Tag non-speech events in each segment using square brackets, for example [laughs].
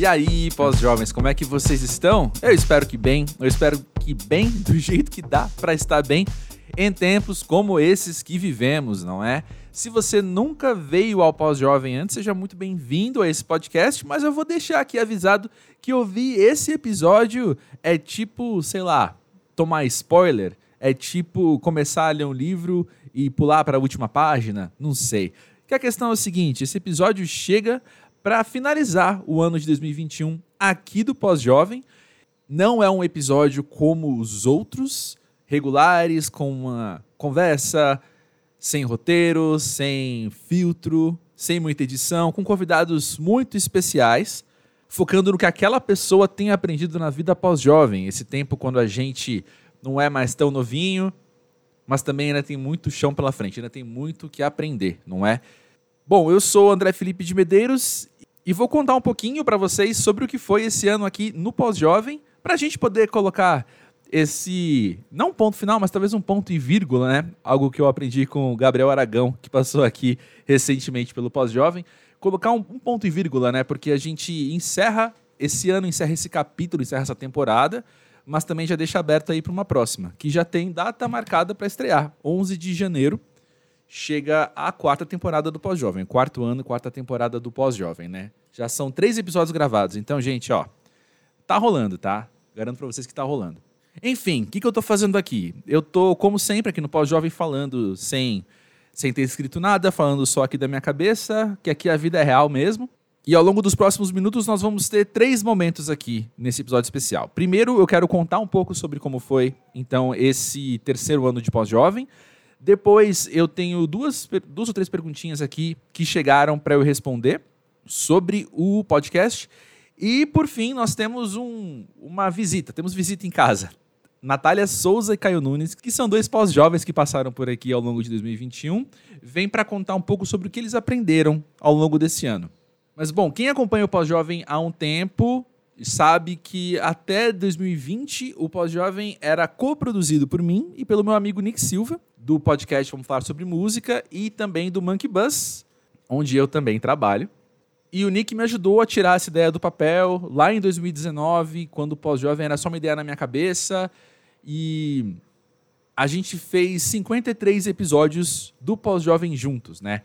E aí, pós-jovens, como é que vocês estão? Eu espero que bem, eu espero que bem [laughs] do jeito que dá para estar bem em tempos como esses que vivemos, não é? Se você nunca veio ao Pós-Jovem antes, seja muito bem-vindo a esse podcast, mas eu vou deixar aqui avisado que ouvir esse episódio é tipo, sei lá, tomar spoiler, é tipo começar a ler um livro e pular para a última página, não sei. Que a questão é o seguinte, esse episódio chega para finalizar o ano de 2021 aqui do Pós-Jovem. Não é um episódio como os outros, regulares, com uma conversa sem roteiro, sem filtro, sem muita edição, com convidados muito especiais, focando no que aquela pessoa tem aprendido na vida pós-jovem, esse tempo quando a gente não é mais tão novinho, mas também ainda tem muito chão pela frente, ainda tem muito que aprender, não é? Bom, eu sou André Felipe de Medeiros e vou contar um pouquinho para vocês sobre o que foi esse ano aqui no Pós-Jovem, para a gente poder colocar esse, não ponto final, mas talvez um ponto e vírgula, né? Algo que eu aprendi com o Gabriel Aragão, que passou aqui recentemente pelo Pós-Jovem. Colocar um, um, ponto e vírgula, né? Porque a gente encerra esse ano, encerra esse capítulo, encerra essa temporada, mas também já deixa aberto aí para uma próxima, que já tem data marcada para estrear, 11 de janeiro. Chega a quarta temporada do Pós-Jovem, quarto ano, quarta temporada do Pós-Jovem, né? Já são três episódios gravados, então, gente, ó, tá rolando, tá? Garanto para vocês que tá rolando. Enfim, o que, que eu tô fazendo aqui? Eu tô, como sempre, aqui no Pós-Jovem falando sem, sem ter escrito nada, falando só aqui da minha cabeça, que aqui a vida é real mesmo. E ao longo dos próximos minutos nós vamos ter três momentos aqui nesse episódio especial. Primeiro, eu quero contar um pouco sobre como foi, então, esse terceiro ano de pós-jovem. Depois, eu tenho duas, duas ou três perguntinhas aqui que chegaram para eu responder sobre o podcast. E, por fim, nós temos um, uma visita. Temos visita em casa. Natália Souza e Caio Nunes, que são dois pós-jovens que passaram por aqui ao longo de 2021, vêm para contar um pouco sobre o que eles aprenderam ao longo desse ano. Mas, bom, quem acompanha o pós-jovem há um tempo sabe que até 2020 o pós-jovem era coproduzido por mim e pelo meu amigo Nick Silva, do podcast Vamos Falar Sobre Música, e também do Monkey Bus, onde eu também trabalho. E o Nick me ajudou a tirar essa ideia do papel lá em 2019, quando o pós-jovem era só uma ideia na minha cabeça. E a gente fez 53 episódios do pós-jovem juntos, né?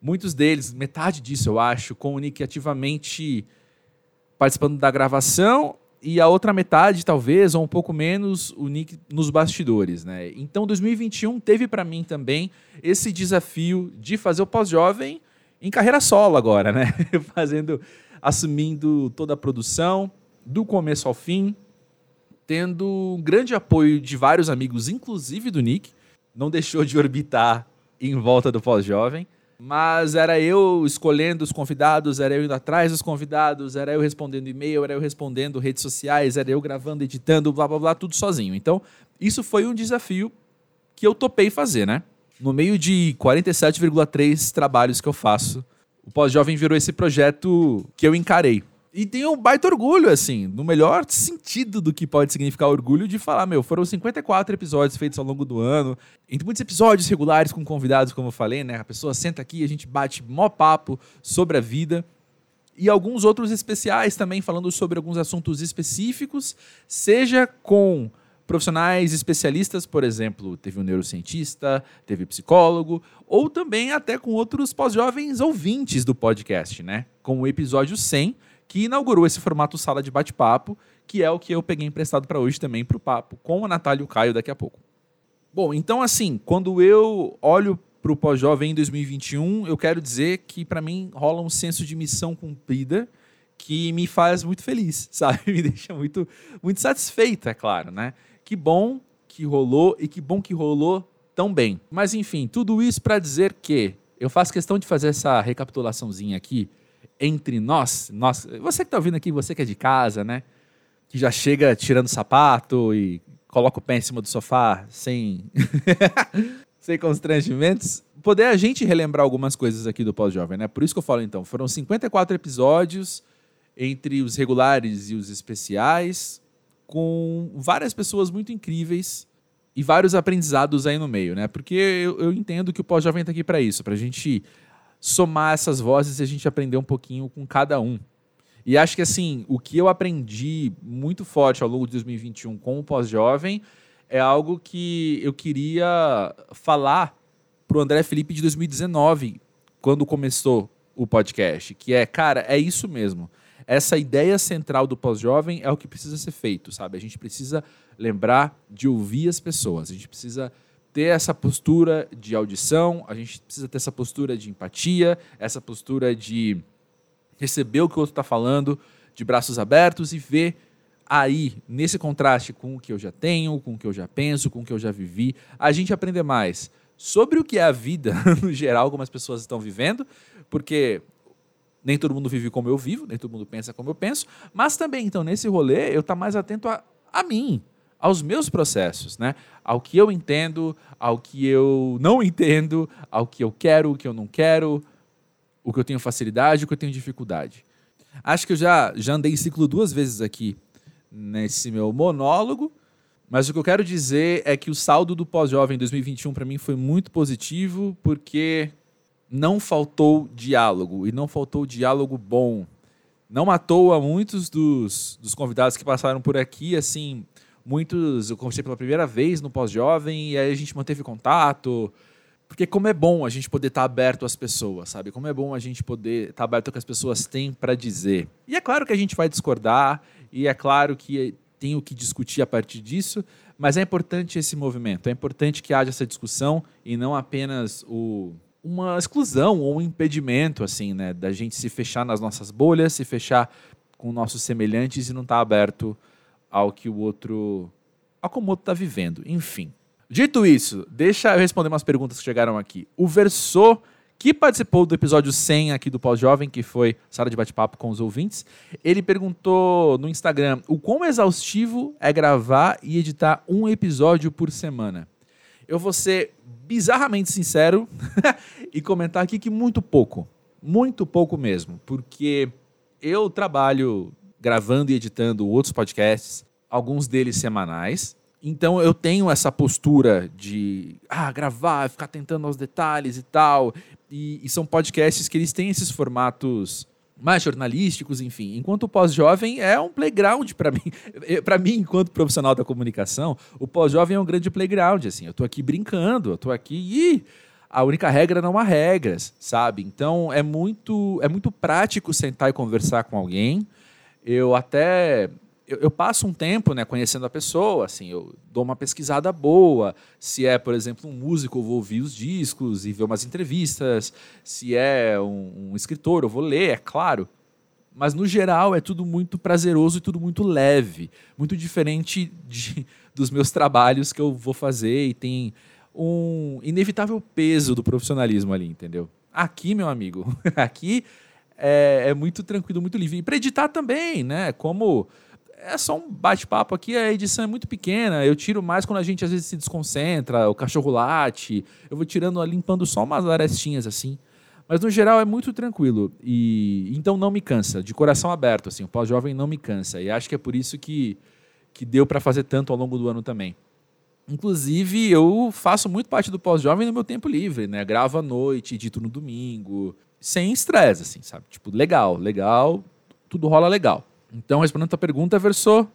Muitos deles, metade disso eu acho, com o Nick ativamente participando da gravação e a outra metade, talvez, ou um pouco menos, o Nick nos bastidores, né? Então 2021 teve para mim também esse desafio de fazer o pós-jovem em carreira solo agora, né? [laughs] Fazendo, assumindo toda a produção, do começo ao fim, tendo um grande apoio de vários amigos, inclusive do Nick. Não deixou de orbitar em volta do pós-jovem. Mas era eu escolhendo os convidados, era eu indo atrás dos convidados, era eu respondendo e-mail, era eu respondendo redes sociais, era eu gravando, editando, blá blá blá, tudo sozinho. Então, isso foi um desafio que eu topei fazer, né? No meio de 47,3 trabalhos que eu faço, o Pós-Jovem virou esse projeto que eu encarei. E tenho um baita orgulho, assim, no melhor sentido do que pode significar orgulho, de falar, meu, foram 54 episódios feitos ao longo do ano, entre muitos episódios regulares com convidados, como eu falei, né? A pessoa senta aqui, a gente bate mó papo sobre a vida. E alguns outros especiais também, falando sobre alguns assuntos específicos, seja com profissionais especialistas, por exemplo, teve um neurocientista, teve psicólogo, ou também até com outros pós-jovens ouvintes do podcast, né? Com o episódio 100, que inaugurou esse formato sala de bate-papo, que é o que eu peguei emprestado para hoje também para o papo com a Natália e o Caio daqui a pouco. Bom, então assim, quando eu olho para o pós-jovem em 2021, eu quero dizer que para mim rola um senso de missão cumprida que me faz muito feliz, [laughs] sabe? Me deixa muito, muito satisfeito, é claro, né? Que bom que rolou e que bom que rolou tão bem. Mas enfim, tudo isso para dizer que eu faço questão de fazer essa recapitulaçãozinha aqui entre nós, nós, você que está ouvindo aqui, você que é de casa, né? Que já chega tirando sapato e coloca o pé em cima do sofá sem [laughs] sem constrangimentos, poder a gente relembrar algumas coisas aqui do Pós-Jovem, né? Por isso que eu falo então, foram 54 episódios entre os regulares e os especiais, com várias pessoas muito incríveis e vários aprendizados aí no meio, né? Porque eu, eu entendo que o pós-jovem está aqui para isso, para a gente somar essas vozes e a gente aprender um pouquinho com cada um. E acho que assim, o que eu aprendi muito forte ao longo de 2021 com o pós-jovem é algo que eu queria falar pro André Felipe de 2019, quando começou o podcast, que é, cara, é isso mesmo. Essa ideia central do pós-jovem é o que precisa ser feito, sabe? A gente precisa lembrar de ouvir as pessoas, a gente precisa ter essa postura de audição, a gente precisa ter essa postura de empatia, essa postura de receber o que o outro está falando de braços abertos e ver aí, nesse contraste com o que eu já tenho, com o que eu já penso, com o que eu já vivi, a gente aprender mais sobre o que é a vida [laughs] no geral, como as pessoas estão vivendo, porque nem todo mundo vive como eu vivo, nem todo mundo pensa como eu penso, mas também, então, nesse rolê, eu estar tá mais atento a, a mim, aos meus processos, né? Ao que eu entendo, ao que eu não entendo, ao que eu quero, o que eu não quero, o que eu tenho facilidade, o que eu tenho dificuldade. Acho que eu já, já andei em ciclo duas vezes aqui nesse meu monólogo, mas o que eu quero dizer é que o saldo do pós-jovem 2021 para mim foi muito positivo, porque não faltou diálogo, e não faltou diálogo bom. Não à toa, muitos dos, dos convidados que passaram por aqui, assim, muitos eu conversei pela primeira vez no pós-jovem, e aí a gente manteve contato, porque como é bom a gente poder estar tá aberto às pessoas, sabe? Como é bom a gente poder estar tá aberto ao que as pessoas têm para dizer. E é claro que a gente vai discordar, e é claro que tem o que discutir a partir disso, mas é importante esse movimento, é importante que haja essa discussão e não apenas o, uma exclusão ou um impedimento, assim, né, da gente se fechar nas nossas bolhas, se fechar com nossos semelhantes e não estar tá aberto ao que o outro, ao como o outro está vivendo. Enfim. Dito isso, deixa eu responder umas perguntas que chegaram aqui. O Versô que participou do episódio 100 aqui do Pós-Jovem, que foi sala de bate-papo com os ouvintes, ele perguntou no Instagram o quão exaustivo é gravar e editar um episódio por semana. Eu vou ser bizarramente sincero [laughs] e comentar aqui que muito pouco. Muito pouco mesmo, porque eu trabalho gravando e editando outros podcasts, alguns deles semanais, então eu tenho essa postura de ah, gravar, ficar tentando aos detalhes e tal. E, e, são podcasts que eles têm esses formatos mais jornalísticos, enfim. Enquanto o pós-jovem é um playground para mim. [laughs] para mim, enquanto profissional da comunicação, o pós-jovem é um grande playground. Assim, eu tô aqui brincando, eu tô aqui e a única regra não há regras, sabe? Então é muito é muito prático sentar e conversar com alguém. Eu até eu, eu, passo um tempo né, conhecendo a pessoa, assim, eu dou uma pesquisada boa. Se é, por exemplo, um músico, eu vou ouvir os discos e ver umas entrevistas. Se é um, um escritor, eu vou ler, é claro. Mas, no geral, é tudo muito prazeroso e tudo muito leve. Muito diferente de, [laughs] dos meus trabalhos que eu vou fazer e tem um inevitável peso do profissionalismo ali, entendeu? Aqui, meu amigo, [laughs] aqui é, é muito tranquilo, muito livre. E para editar também, né? Como é só um bate-papo aqui, a edição é muito pequena. Eu tiro mais quando a gente às vezes se desconcentra, o cachorro late. Eu vou tirando, limpando só umas arestinhas assim. Mas no geral é muito tranquilo. E então não me cansa, de coração aberto assim. O pós-jovem não me cansa. E acho que é por isso que que deu para fazer tanto ao longo do ano também. Inclusive, eu faço muito parte do pós-jovem no meu tempo livre, né? Gravo à noite, edito no domingo, sem estresse, assim, sabe? Tipo, legal, legal, tudo rola legal. Então, respondendo a tua pergunta, versou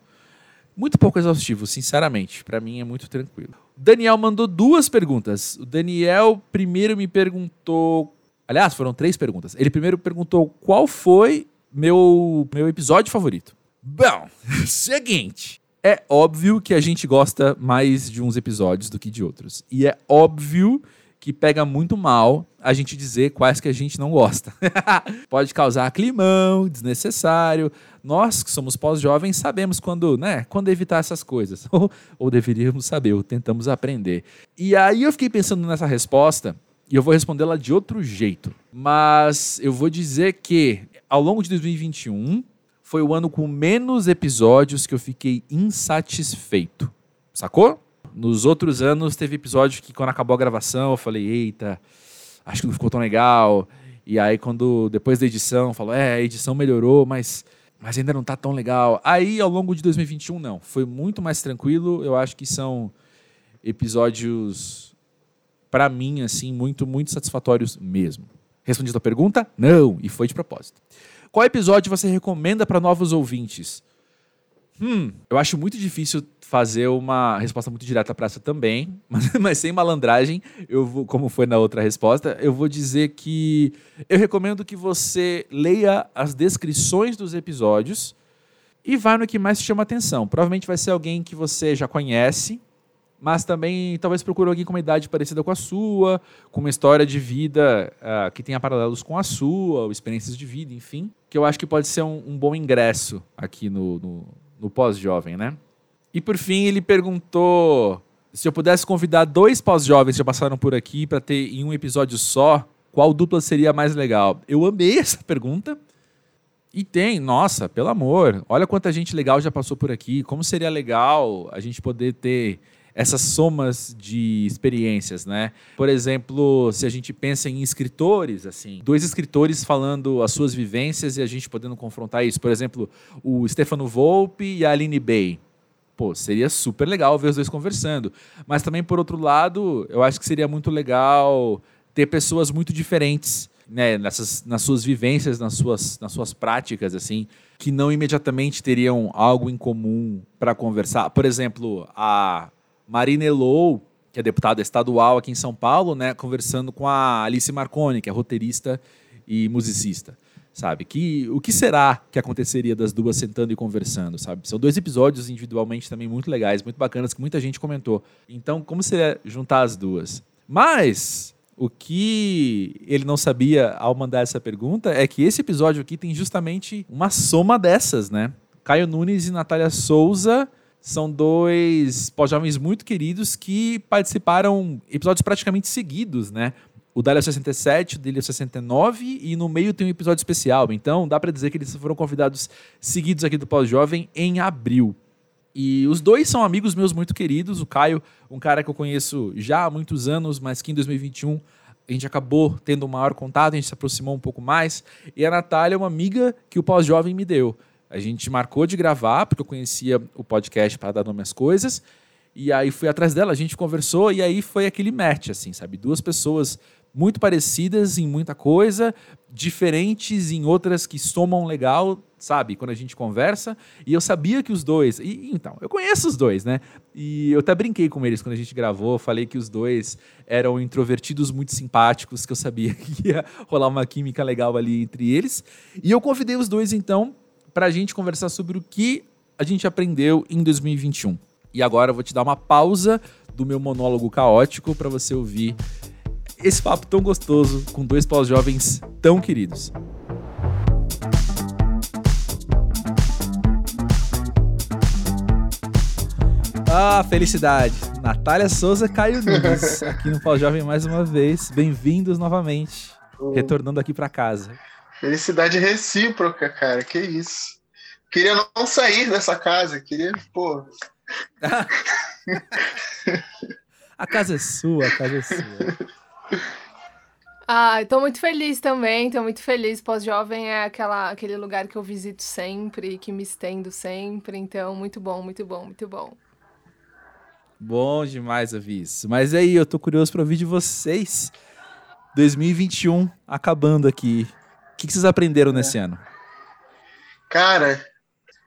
muito pouco exaustivo, sinceramente. Para mim é muito tranquilo. O Daniel mandou duas perguntas. O Daniel primeiro me perguntou. Aliás, foram três perguntas. Ele primeiro perguntou qual foi meu, meu episódio favorito. Bom, [laughs] seguinte. É óbvio que a gente gosta mais de uns episódios do que de outros. E é óbvio pega muito mal a gente dizer quais que a gente não gosta. [laughs] Pode causar climão desnecessário. Nós que somos pós-jovens sabemos quando, né, quando evitar essas coisas. [laughs] Ou, ou deveríamos saber, ou tentamos aprender. E aí eu fiquei pensando nessa resposta e eu vou respondê-la de outro jeito. Mas eu vou dizer que ao longo de 2021 foi o ano com menos episódios que eu fiquei insatisfeito. Sacou? Nos outros anos, teve episódio que quando acabou a gravação, eu falei, eita, acho que não ficou tão legal. E aí, quando depois da edição, falou, é, a edição melhorou, mas, mas ainda não tá tão legal. Aí, ao longo de 2021, não. Foi muito mais tranquilo. Eu acho que são episódios, para mim, assim, muito, muito satisfatórios mesmo. Respondi a pergunta? Não, e foi de propósito. Qual episódio você recomenda para novos ouvintes? Hum, eu acho muito difícil fazer uma resposta muito direta para essa também, [laughs] mas, mas, sem malandragem, eu vou, como foi na outra resposta, eu vou dizer que eu recomendo que você leia as descrições dos episódios e vá no que mais te chama atenção. Provavelmente vai ser alguém que você já conhece, mas também talvez procure alguém com uma idade parecida com a sua, com uma história de vida uh, que tenha paralelos com a sua, experiências de vida, enfim, que eu acho que pode ser um, um bom ingresso aqui no, no no pós-jovem, né? E por fim, ele perguntou se eu pudesse convidar dois pós-jovens que já passaram por aqui para ter em um episódio só, qual dupla seria mais legal? Eu amei [laughs] essa pergunta. E tem, nossa, pelo amor, olha quanta gente legal já passou por aqui. Como seria legal a gente poder ter essas somas de experiências, né? Por exemplo, se a gente pensa em escritores, assim, dois escritores falando as suas vivências e a gente podendo confrontar isso. Por exemplo, o Stefano Volpe e a Aline Bay. Pô, seria super legal ver os dois conversando. Mas também, por outro lado, eu acho que seria muito legal ter pessoas muito diferentes né, nessas, nas suas vivências, nas suas, nas suas práticas, assim, que não imediatamente teriam algo em comum para conversar. Por exemplo, a Marina Elou, que é deputada estadual aqui em São Paulo, né, conversando com a Alice Marconi, que é roteirista e musicista, sabe? Que o que será que aconteceria das duas sentando e conversando, sabe? São dois episódios individualmente também muito legais, muito bacanas que muita gente comentou. Então, como seria juntar as duas? Mas o que ele não sabia ao mandar essa pergunta é que esse episódio aqui tem justamente uma soma dessas, né? Caio Nunes e Natália Souza são dois pós-jovens muito queridos que participaram episódios praticamente seguidos, né? O Dália 67, o dele 69 e no meio tem um episódio especial. Então dá para dizer que eles foram convidados seguidos aqui do Pós-Jovem em abril. E os dois são amigos meus muito queridos. O Caio, um cara que eu conheço já há muitos anos, mas que em 2021 a gente acabou tendo um maior contato, a gente se aproximou um pouco mais. E a Natália é uma amiga que o Pós-Jovem me deu. A gente marcou de gravar, porque eu conhecia o podcast para dar nome às coisas. E aí fui atrás dela, a gente conversou e aí foi aquele match, assim, sabe? Duas pessoas muito parecidas em muita coisa, diferentes em outras que somam legal, sabe? Quando a gente conversa. E eu sabia que os dois. E, então, eu conheço os dois, né? E eu até brinquei com eles quando a gente gravou. Falei que os dois eram introvertidos muito simpáticos, que eu sabia [laughs] que ia rolar uma química legal ali entre eles. E eu convidei os dois, então, para a gente conversar sobre o que a gente aprendeu em 2021. E agora eu vou te dar uma pausa do meu monólogo caótico para você ouvir esse papo tão gostoso com dois pós-jovens tão queridos. Ah, felicidade! Natália Souza Caio Nunes, [laughs] aqui no Pós-Jovem mais uma vez. Bem-vindos novamente, retornando aqui para casa. Felicidade recíproca, cara. Que isso. Queria não sair dessa casa. Queria, pô. [laughs] a casa é sua, a casa é sua. Ah, estou muito feliz também, estou muito feliz. Pós-jovem é aquela, aquele lugar que eu visito sempre, que me estendo sempre. Então, muito bom, muito bom, muito bom. Bom demais, Avis. Mas aí, eu tô curioso para ouvir de vocês. 2021 acabando aqui que, que vocês aprenderam é. nesse ano? Cara,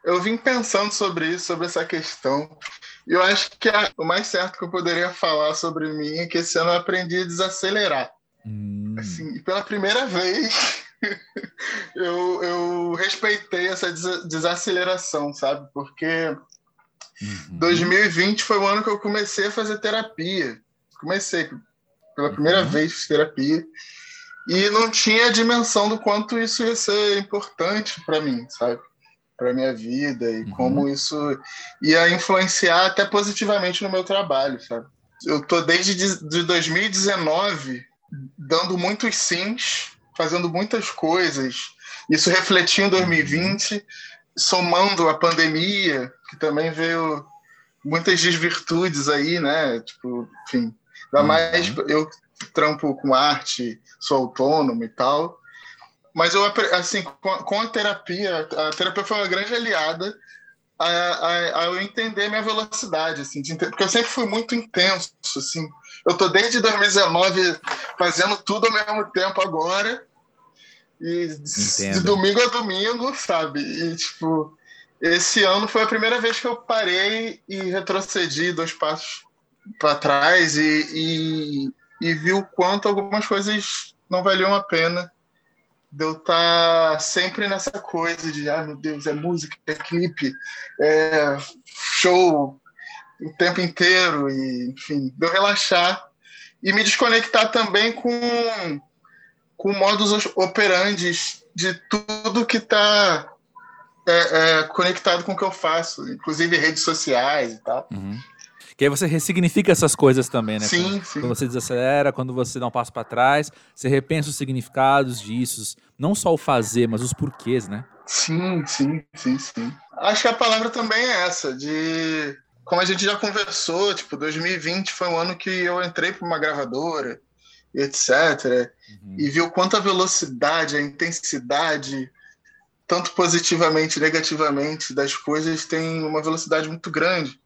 eu vim pensando sobre isso, sobre essa questão. E eu acho que a, o mais certo que eu poderia falar sobre mim é que esse ano eu aprendi a desacelerar. Hum. Assim, pela primeira vez, [laughs] eu, eu respeitei essa des desaceleração, sabe? Porque uhum. 2020 foi o ano que eu comecei a fazer terapia. Comecei pela primeira uhum. vez terapia e não tinha a dimensão do quanto isso ia ser importante para mim, sabe? Para minha vida e uhum. como isso ia influenciar até positivamente no meu trabalho, sabe? Eu tô desde de 2019 dando muitos sims, fazendo muitas coisas. Isso refletiu em 2020, somando a pandemia, que também veio muitas desvirtudes aí, né? Tipo, enfim, ainda uhum. mais eu trampo com arte, sou autônomo e tal. Mas eu, assim, com, a terapia, a terapia foi uma grande aliada a, a, a eu entender minha velocidade, assim, porque eu sempre fui muito intenso, assim, eu tô desde 2019 fazendo tudo ao mesmo tempo agora. E de domingo a domingo, sabe? E, tipo, esse ano foi a primeira vez que eu parei e retrocedi dois passos para trás e, e, e vi o quanto algumas coisas não valiam a pena de eu estar tá sempre nessa coisa de, ah, meu Deus, é música, é clipe, é show o tempo inteiro, e, enfim, de eu relaxar e me desconectar também com, com modus operandi de tudo que está é, é, conectado com o que eu faço, inclusive redes sociais e tal. Uhum. Que aí você ressignifica essas coisas também, né? Sim, quando, sim. Quando você desacelera, quando você dá um passo para trás, você repensa os significados disso, não só o fazer, mas os porquês, né? Sim, sim, sim, sim. Acho que a palavra também é essa, de como a gente já conversou, tipo, 2020 foi um ano que eu entrei para uma gravadora, etc. Uhum. E vi o quanto a velocidade, a intensidade, tanto positivamente e negativamente, das coisas tem uma velocidade muito grande.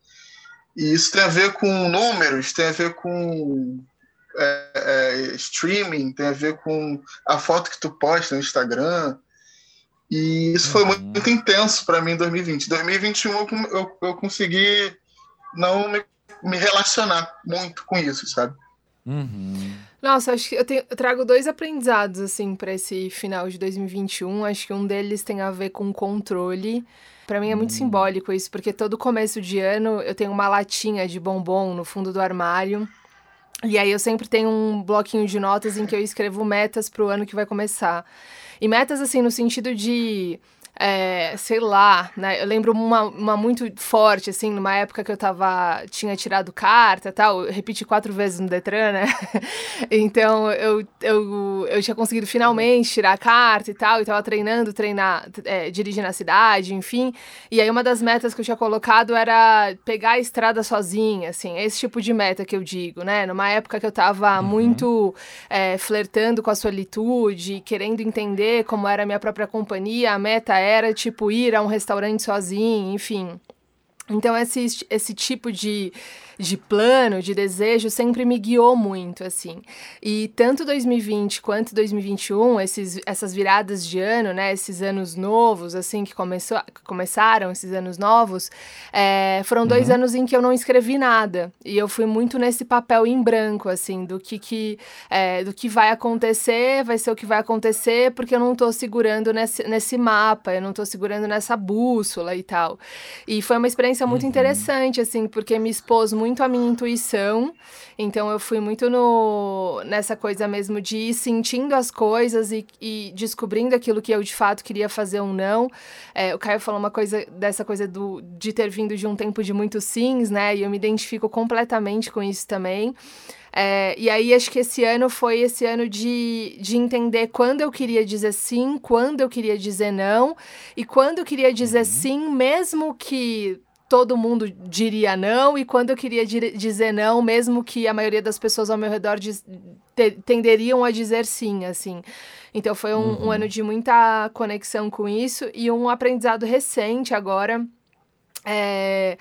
E isso tem a ver com números, tem a ver com é, é, streaming, tem a ver com a foto que tu posta no Instagram. E isso foi muito, muito intenso para mim em 2020. 2021 eu, eu, eu consegui não me, me, relacionar muito com isso, sabe? Uhum. Nossa, acho que eu, tenho, eu trago dois aprendizados assim para esse final de 2021. Acho que um deles tem a ver com controle para mim é muito hum. simbólico isso, porque todo começo de ano eu tenho uma latinha de bombom no fundo do armário. E aí eu sempre tenho um bloquinho de notas em que eu escrevo metas pro ano que vai começar. E metas assim no sentido de é, sei lá, né? Eu lembro uma, uma muito forte, assim, numa época que eu tava, tinha tirado carta tal, eu repeti quatro vezes no Detran, né? [laughs] então eu, eu, eu tinha conseguido finalmente tirar a carta e tal, e tava treinando, treinar, é, dirigir na cidade, enfim. E aí uma das metas que eu tinha colocado era pegar a estrada sozinha, assim, esse tipo de meta que eu digo, né? Numa época que eu tava uhum. muito é, flertando com a solitude, querendo entender como era a minha própria companhia, a meta era era tipo ir a um restaurante sozinho, enfim. Então, esse, esse tipo de, de plano, de desejo, sempre me guiou muito, assim. E tanto 2020 quanto 2021, esses, essas viradas de ano, né, esses anos novos, assim, que começou, começaram, esses anos novos, é, foram dois uhum. anos em que eu não escrevi nada. E eu fui muito nesse papel em branco, assim, do que, que, é, do que vai acontecer, vai ser o que vai acontecer, porque eu não estou segurando nesse, nesse mapa, eu não estou segurando nessa bússola e tal. E foi uma experiência muito uhum. interessante, assim, porque me expôs muito a minha intuição. Então eu fui muito no, nessa coisa mesmo de ir sentindo as coisas e, e descobrindo aquilo que eu de fato queria fazer ou não. É, o Caio falou uma coisa dessa coisa do, de ter vindo de um tempo de muitos sims, né? E eu me identifico completamente com isso também. É, e aí acho que esse ano foi esse ano de, de entender quando eu queria dizer sim, quando eu queria dizer não, e quando eu queria dizer uhum. sim, mesmo que todo mundo diria não, e quando eu queria dizer não, mesmo que a maioria das pessoas ao meu redor diz, te, tenderiam a dizer sim, assim. Então foi um, uhum. um, ano de muita conexão com isso e um aprendizado recente agora. É,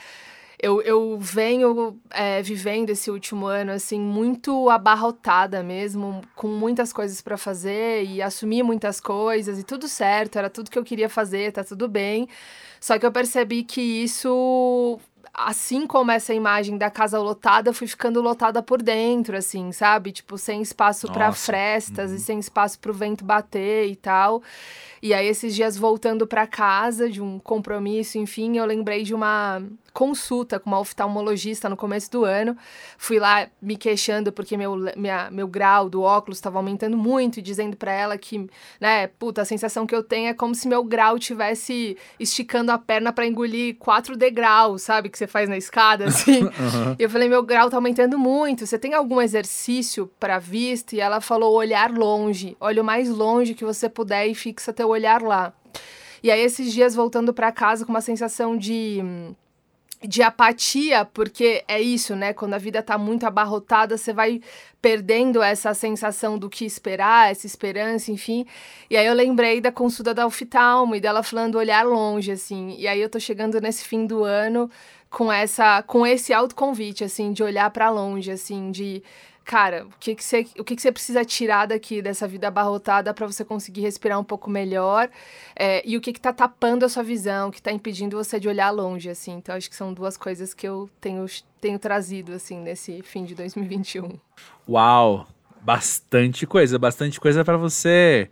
eu, eu venho é, vivendo esse último ano assim muito abarrotada mesmo, com muitas coisas para fazer e assumir muitas coisas e tudo certo, era tudo que eu queria fazer, tá tudo bem. Só que eu percebi que isso assim como essa imagem da casa lotada, fui ficando lotada por dentro, assim, sabe? Tipo, sem espaço para frestas uhum. e sem espaço para o vento bater e tal. E aí, esses dias voltando para casa de um compromisso, enfim, eu lembrei de uma consulta com uma oftalmologista no começo do ano. Fui lá me queixando porque meu, minha, meu grau do óculos estava aumentando muito e dizendo para ela que, né, puta, a sensação que eu tenho é como se meu grau tivesse esticando a perna para engolir quatro degraus, sabe? Que você faz na escada, [laughs] assim. uhum. E eu falei, meu grau tá aumentando muito. Você tem algum exercício para vista? E ela falou, olhar longe. Olha o mais longe que você puder e fixa teu olhar lá. E aí, esses dias, voltando para casa com uma sensação de de apatia, porque é isso, né? Quando a vida tá muito abarrotada, você vai perdendo essa sensação do que esperar, essa esperança, enfim. E aí eu lembrei da consulta da oftalmo e dela falando olhar longe, assim. E aí eu tô chegando nesse fim do ano com essa com esse autoconvite assim de olhar para longe assim de cara, o que que você, o que que você precisa tirar daqui dessa vida abarrotada para você conseguir respirar um pouco melhor? É, e o que que tá tapando a sua visão, que tá impedindo você de olhar longe, assim? Então, acho que são duas coisas que eu tenho, tenho trazido, assim, nesse fim de 2021. Uau! Bastante coisa, bastante coisa para você.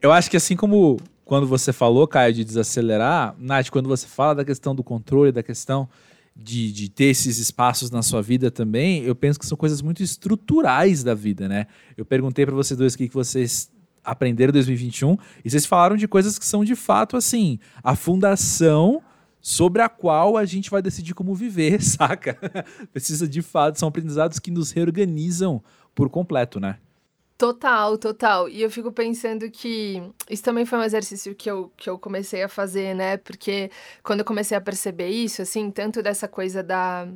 Eu acho que assim como quando você falou, Caio, de desacelerar, Nath, quando você fala da questão do controle, da questão de, de ter esses espaços na sua vida também, eu penso que são coisas muito estruturais da vida, né? Eu perguntei para vocês dois o que, que vocês aprenderam em 2021 e vocês falaram de coisas que são de fato assim, a fundação sobre a qual a gente vai decidir como viver, [laughs] saca? Precisa de fato, são aprendizados que nos reorganizam por completo, né? Total, total. E eu fico pensando que isso também foi um exercício que eu, que eu comecei a fazer, né? Porque quando eu comecei a perceber isso, assim, tanto dessa coisa da.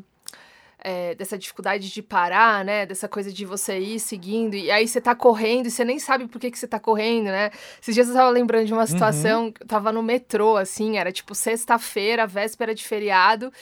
É, dessa dificuldade de parar, né? Dessa coisa de você ir seguindo, e aí você tá correndo e você nem sabe por que, que você tá correndo, né? Esses dias eu tava lembrando de uma situação, uhum. eu tava no metrô, assim, era tipo sexta-feira, véspera de feriado,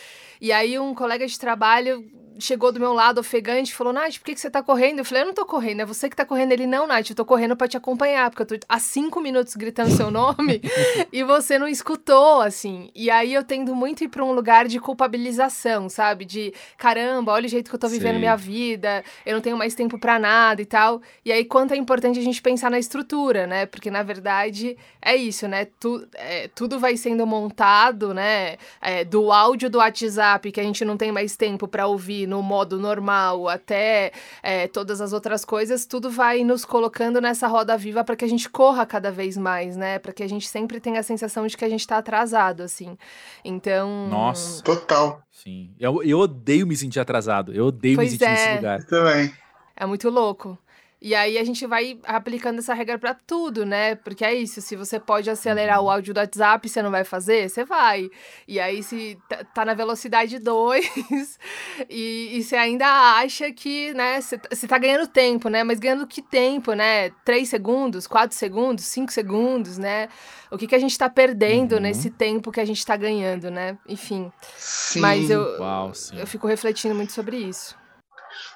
e aí um colega de trabalho chegou do meu lado ofegante e falou: Nath, por que, que você tá correndo? Eu falei: Eu não tô correndo, é você que tá correndo. Ele: Não, Nath, eu tô correndo pra te acompanhar, porque eu tô há cinco minutos gritando seu nome [laughs] e você não escutou, assim. E aí eu tendo muito ir pra um lugar de culpabilização, sabe? De caramba, olha o jeito que eu tô vivendo Sim. minha vida, eu não tenho mais tempo para nada e tal. E aí, quanto é importante a gente pensar na estrutura, né? Porque na verdade é isso, né? Tu, é, tudo vai sendo montado, né? É, do áudio do WhatsApp, que a gente não tem mais tempo para ouvir no modo normal, até é, todas as outras coisas, tudo vai nos colocando nessa roda viva para que a gente corra cada vez mais, né? Para que a gente sempre tenha a sensação de que a gente está atrasado, assim. Então. Nossa. Total. Sim. Eu, eu odeio me sentir atrasado. Eu odeio pois me sentir é. nesse lugar. Eu também. É muito louco. E aí a gente vai aplicando essa regra para tudo, né? Porque é isso, se você pode acelerar o uhum. áudio do WhatsApp, você não vai fazer? Você vai. E aí se tá na velocidade 2 [laughs] e, e você ainda acha que, né, você tá ganhando tempo, né? Mas ganhando que tempo, né? 3 segundos, 4 segundos, 5 segundos, né? O que, que a gente tá perdendo uhum. nesse tempo que a gente tá ganhando, né? Enfim. Sim. Mas eu, Uau, eu fico refletindo muito sobre isso.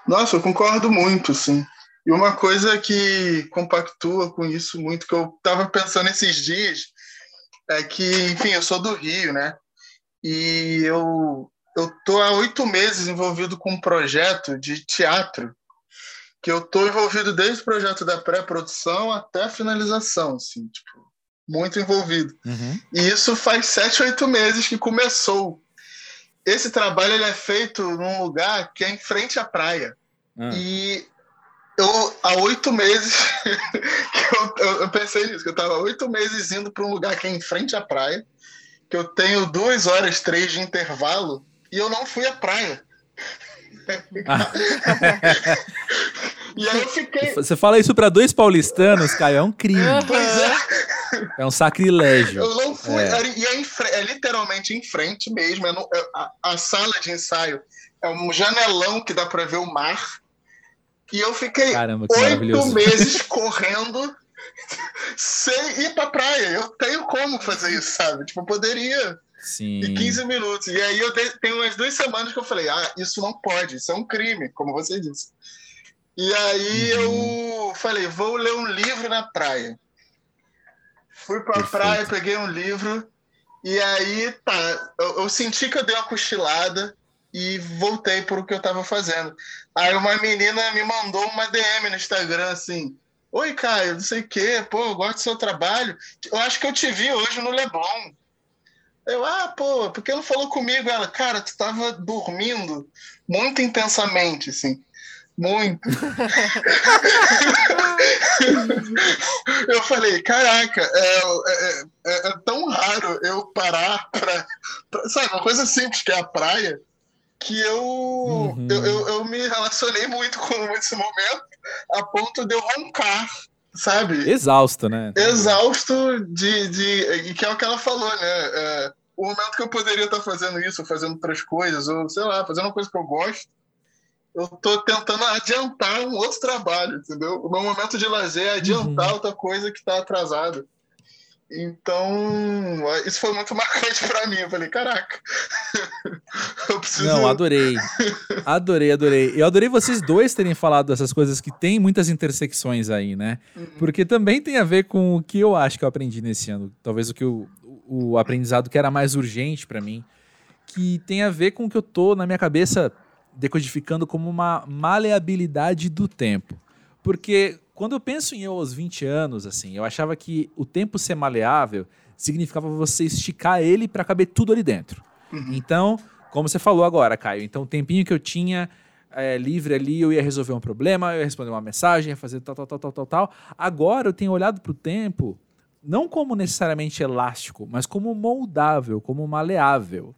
Nossa, eu concordo muito, sim. E uma coisa que compactua com isso muito, que eu estava pensando esses dias, é que, enfim, eu sou do Rio, né? E eu eu tô há oito meses envolvido com um projeto de teatro que eu tô envolvido desde o projeto da pré-produção até a finalização, assim, tipo, muito envolvido. Uhum. E isso faz sete, oito meses que começou. Esse trabalho ele é feito num lugar que é em frente à praia. Uhum. E eu, há oito meses, [laughs] que eu, eu, pensei nisso, que eu estava oito meses indo para um lugar que é em frente à praia, que eu tenho duas horas, três de intervalo, e eu não fui à praia. [laughs] e aí eu fiquei. Você fala isso para dois paulistanos, Caio, é um crime. Pois é. É um sacrilégio. Eu não fui. É. E é, é, literalmente em frente mesmo. É no, é, a, a, sala de ensaio é um janelão que dá para ver o mar. E eu fiquei oito meses [laughs] correndo sem ir pra praia. Eu tenho como fazer isso, sabe? Tipo, poderia. Sim. Em 15 minutos. E aí eu tenho umas duas semanas que eu falei, ah, isso não pode, isso é um crime, como você disse. E aí uhum. eu falei, vou ler um livro na praia. Fui pra Perfeito. praia, peguei um livro, e aí tá, eu, eu senti que eu dei uma cochilada e voltei para o que eu estava fazendo. Aí uma menina me mandou uma DM no Instagram assim: Oi, Caio, não sei o quê, pô, eu gosto do seu trabalho. Eu acho que eu te vi hoje no Leblon. Eu, ah, pô, por que não falou comigo? Ela, cara, tu estava dormindo muito intensamente, assim. Muito. [laughs] eu falei, caraca, é, é, é, é, tão raro eu parar para. Sabe, uma coisa simples que é a praia que eu, uhum. eu, eu, eu, me relacionei muito com esse momento a ponto de eu roncar, sabe? Exausto, né? Exausto de, de. E que é o que ela falou, né? É, o momento que eu poderia estar fazendo isso, fazendo outras coisas, ou sei lá, fazendo uma coisa que eu gosto, eu tô tentando adiantar um outro trabalho, entendeu? O meu momento de lazer é adiantar uhum. outra coisa que está atrasada. Então, isso foi muito [laughs] marcante para mim. Eu falei, caraca, [laughs] eu preciso. Não, adorei. Adorei, adorei. Eu adorei vocês dois terem falado essas coisas que tem muitas intersecções aí, né? Uhum. Porque também tem a ver com o que eu acho que eu aprendi nesse ano. Talvez o que o, o aprendizado que era mais urgente para mim, que tem a ver com o que eu tô na minha cabeça decodificando como uma maleabilidade do tempo. Porque quando eu penso em eu aos 20 anos, assim, eu achava que o tempo ser maleável significava você esticar ele para caber tudo ali dentro. Uhum. Então, como você falou agora, Caio, então o tempinho que eu tinha é, livre ali, eu ia resolver um problema, eu ia responder uma mensagem, ia fazer tal, tal, tal, tal, tal, tal. Agora eu tenho olhado para o tempo não como necessariamente elástico, mas como moldável, como maleável.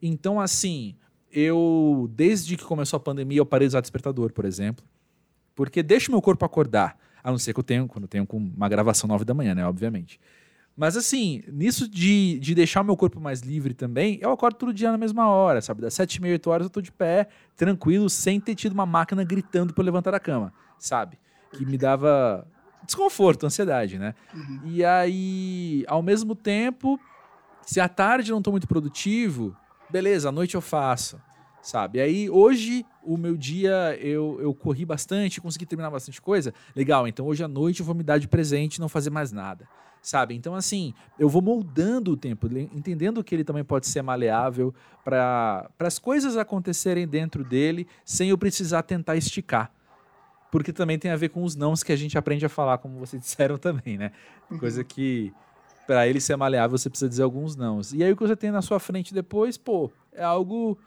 Então, assim, eu, desde que começou a pandemia, eu parei de usar despertador, por exemplo. Porque deixa o meu corpo acordar. A não ser que eu tenho, quando eu tenho com uma gravação nove da manhã, né? Obviamente. Mas assim, nisso de, de deixar o meu corpo mais livre também, eu acordo todo dia na mesma hora, sabe? Das sete e meia, oito horas eu tô de pé, tranquilo, sem ter tido uma máquina gritando para levantar da cama, sabe? Que me dava desconforto, ansiedade, né? Uhum. E aí, ao mesmo tempo, se à tarde eu não tô muito produtivo, beleza, à noite eu faço sabe? Aí hoje o meu dia eu, eu corri bastante, consegui terminar bastante coisa. Legal, então hoje à noite eu vou me dar de presente e não fazer mais nada, sabe? Então assim, eu vou moldando o tempo, entendendo que ele também pode ser maleável para as coisas acontecerem dentro dele sem eu precisar tentar esticar. Porque também tem a ver com os nãos que a gente aprende a falar, como vocês [laughs] disseram também, né? Uhum. Coisa que para ele ser maleável você precisa dizer alguns nãos. E aí o que você tem na sua frente depois, pô, é algo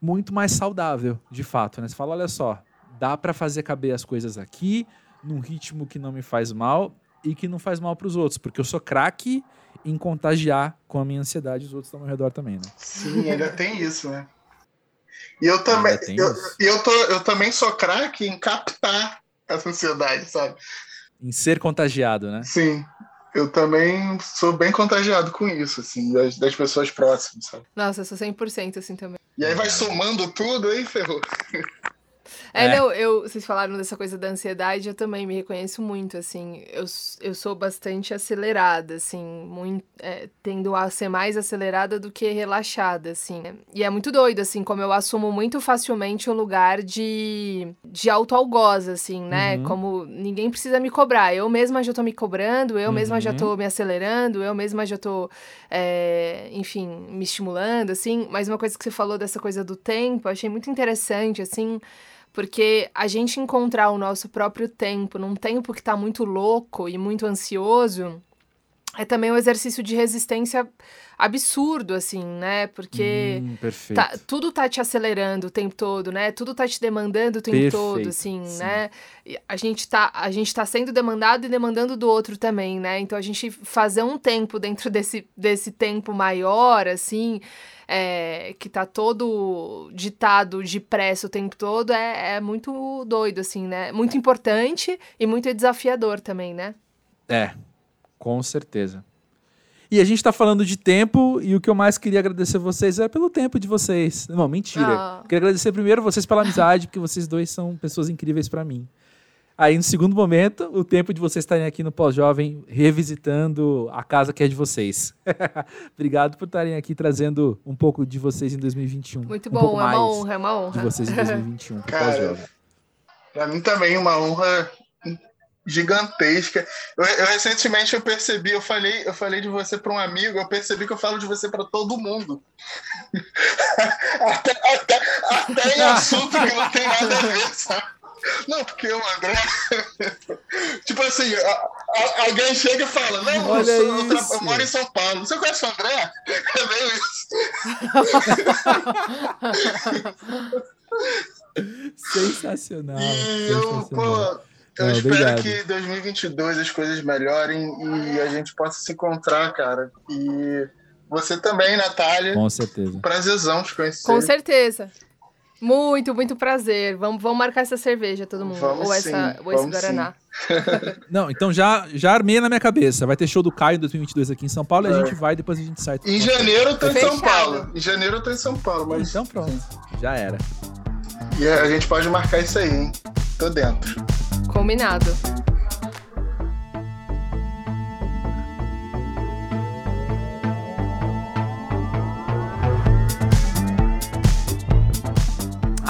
muito mais saudável, de fato. Né? Você fala, olha só, dá para fazer caber as coisas aqui num ritmo que não me faz mal e que não faz mal para os outros, porque eu sou craque em contagiar com a minha ansiedade os outros estão ao meu redor também, né? Sim, ainda tem isso, né? E eu também, eu, eu, tô, eu também sou craque em captar essa ansiedade, sabe? Em ser contagiado, né? Sim. Eu também sou bem contagiado com isso, assim, das, das pessoas próximas, sabe? Nossa, eu sou 100% assim também. E aí vai somando tudo, aí ferrou. [laughs] É, é, não, eu, vocês falaram dessa coisa da ansiedade, eu também me reconheço muito, assim, eu, eu sou bastante acelerada, assim, muito, é, tendo a ser mais acelerada do que relaxada, assim, né? E é muito doido, assim, como eu assumo muito facilmente um lugar de, de autoalgoz, assim, né? Uhum. Como ninguém precisa me cobrar, eu mesma já tô me cobrando, eu uhum. mesma já tô uhum. me acelerando, eu mesma já tô, é, enfim, me estimulando, assim, mas uma coisa que você falou dessa coisa do tempo, eu achei muito interessante, assim, porque a gente encontrar o nosso próprio tempo num tempo que está muito louco e muito ansioso é também um exercício de resistência absurdo, assim, né? Porque hum, tá, tudo tá te acelerando o tempo todo, né? Tudo tá te demandando o tempo perfeito, todo, assim, sim. né? E a gente, tá, a gente tá sendo demandado e demandando do outro também, né? Então a gente fazer um tempo dentro desse, desse tempo maior, assim, é, que tá todo ditado de pressa o tempo todo, é, é muito doido, assim, né? Muito importante e muito desafiador também, né? É, com certeza. E a gente tá falando de tempo, e o que eu mais queria agradecer a vocês era pelo tempo de vocês. Não, mentira. Ah. Queria agradecer primeiro vocês pela amizade, porque vocês dois são pessoas incríveis para mim. Aí, no segundo momento, o tempo de vocês estarem aqui no Pós-Jovem, revisitando a casa que é de vocês. [laughs] Obrigado por estarem aqui trazendo um pouco de vocês em 2021. Muito bom, um é uma honra, é uma honra. De vocês em 2021, [laughs] Pós-Jovem. Para mim também uma honra gigantesca. Eu, eu, recentemente eu percebi, eu falei, eu falei de você para um amigo, eu percebi que eu falo de você para todo mundo. [laughs] até, até, até em assunto que não tem nada a ver, sabe? Não, porque o André. [laughs] tipo assim, a, a, alguém chega e fala: Não, eu, sou, eu, eu, moro em São Paulo. Você conhece o André? [laughs] É meio isso. [laughs] Sensacional. E sensacional. eu, pô, eu Não, espero obrigado. que 2022 as coisas melhorem e a gente possa se encontrar, cara. E você também, Natália. Com certeza. Prazerzão te conhecer. Com certeza. Muito, muito prazer. Vamos, vamos marcar essa cerveja, todo mundo. Vamos ou, sim, essa, ou esse Guaraná. Não, então já, já armei na minha cabeça. Vai ter show do Caio em 2022 aqui em São Paulo é. e a é. gente vai depois a gente sai. Em janeiro eu tô em São Paulo. Em janeiro eu tô em São Paulo, mas. Então pronto. Já era. E a gente pode marcar isso aí, hein? Tô dentro. Combinado.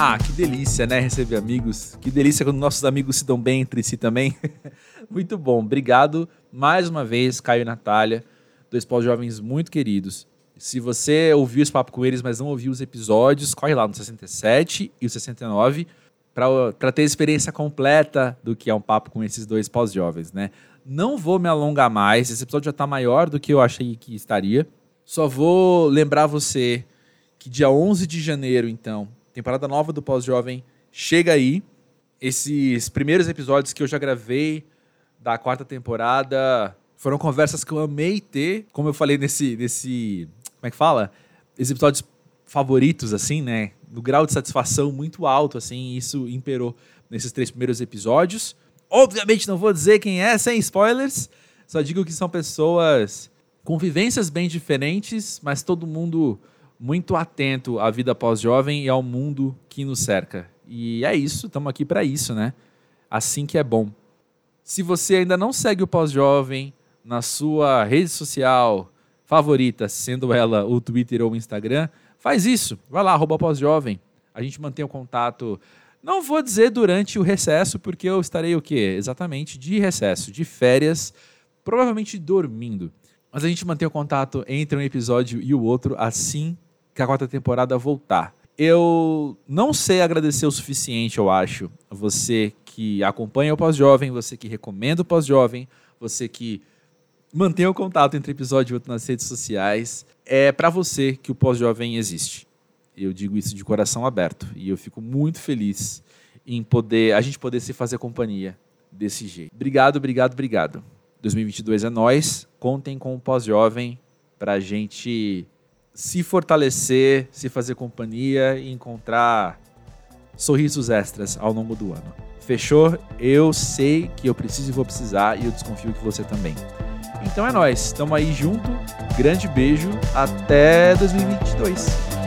Ah, que delícia, né? Receber amigos. Que delícia quando nossos amigos se dão bem entre si também. [laughs] muito bom. Obrigado mais uma vez, Caio e Natália, dois pós-jovens muito queridos. Se você ouviu esse papo com eles, mas não ouviu os episódios, corre lá no 67 e o 69 para ter a experiência completa do que é um papo com esses dois pós-jovens, né? Não vou me alongar mais, esse episódio já está maior do que eu achei que estaria. Só vou lembrar você que dia 11 de janeiro, então, temporada nova do Pós-Jovem chega aí. Esses primeiros episódios que eu já gravei da quarta temporada foram conversas que eu amei ter, como eu falei nesse, nesse como é que fala? Esses episódios favoritos, assim, né? No grau de satisfação muito alto, assim, isso imperou nesses três primeiros episódios. Obviamente não vou dizer quem é, sem spoilers. Só digo que são pessoas com vivências bem diferentes, mas todo mundo muito atento à vida pós-jovem e ao mundo que nos cerca. E é isso, estamos aqui para isso, né? Assim que é bom. Se você ainda não segue o pós-jovem na sua rede social favorita, sendo ela o Twitter ou o Instagram, faz isso. Vai lá, arroba pós-jovem. A gente mantém o contato. Não vou dizer durante o recesso, porque eu estarei o quê? Exatamente de recesso, de férias, provavelmente dormindo. Mas a gente mantém o contato entre um episódio e o outro assim que a quarta temporada voltar. Eu não sei agradecer o suficiente, eu acho, você que acompanha o Pós-Jovem, você que recomenda o Pós-Jovem, você que mantém o contato entre episódio e outro nas redes sociais. É para você que o Pós-Jovem existe. Eu digo isso de coração aberto e eu fico muito feliz em poder a gente poder se fazer companhia desse jeito. Obrigado, obrigado, obrigado. 2022 é nós. Contem com o Pós-Jovem para a gente se fortalecer, se fazer companhia e encontrar sorrisos extras ao longo do ano. Fechou? Eu sei que eu preciso e vou precisar e eu desconfio que você também. Então é nós, estamos aí junto. Grande beijo, até 2022.